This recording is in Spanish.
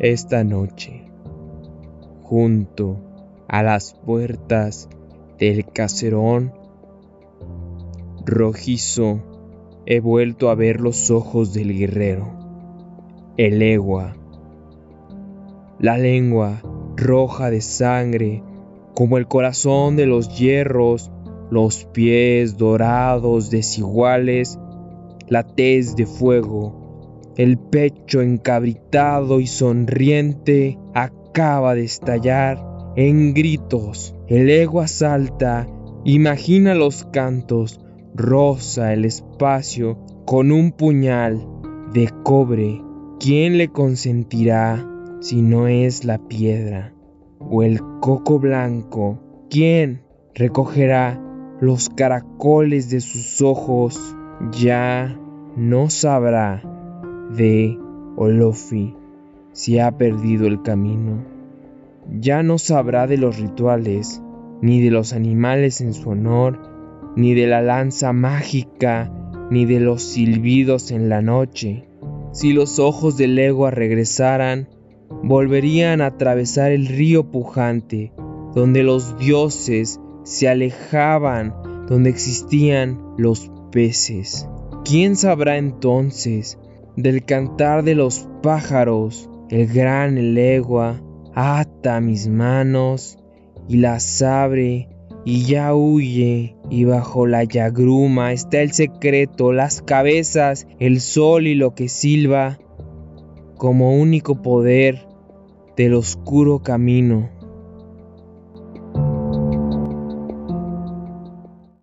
esta noche, junto a las puertas del caserón rojizo, he vuelto a ver los ojos del guerrero, el egua, la lengua roja de sangre, como el corazón de los hierros, los pies dorados desiguales, la tez de fuego, el pecho encabritado y sonriente acaba de estallar en gritos. El ego salta, imagina los cantos, rosa el espacio con un puñal de cobre. ¿Quién le consentirá si no es la piedra o el coco blanco? ¿Quién recogerá los caracoles de sus ojos? Ya no sabrá de Olofi si ha perdido el camino. Ya no sabrá de los rituales, ni de los animales en su honor, ni de la lanza mágica, ni de los silbidos en la noche. Si los ojos del legua regresaran, volverían a atravesar el río pujante, donde los dioses se alejaban, donde existían los peces. ¿Quién sabrá entonces del cantar de los pájaros? El gran legua ata mis manos y las abre y ya huye, y bajo la yagruma está el secreto, las cabezas, el sol y lo que silba, como único poder del oscuro camino.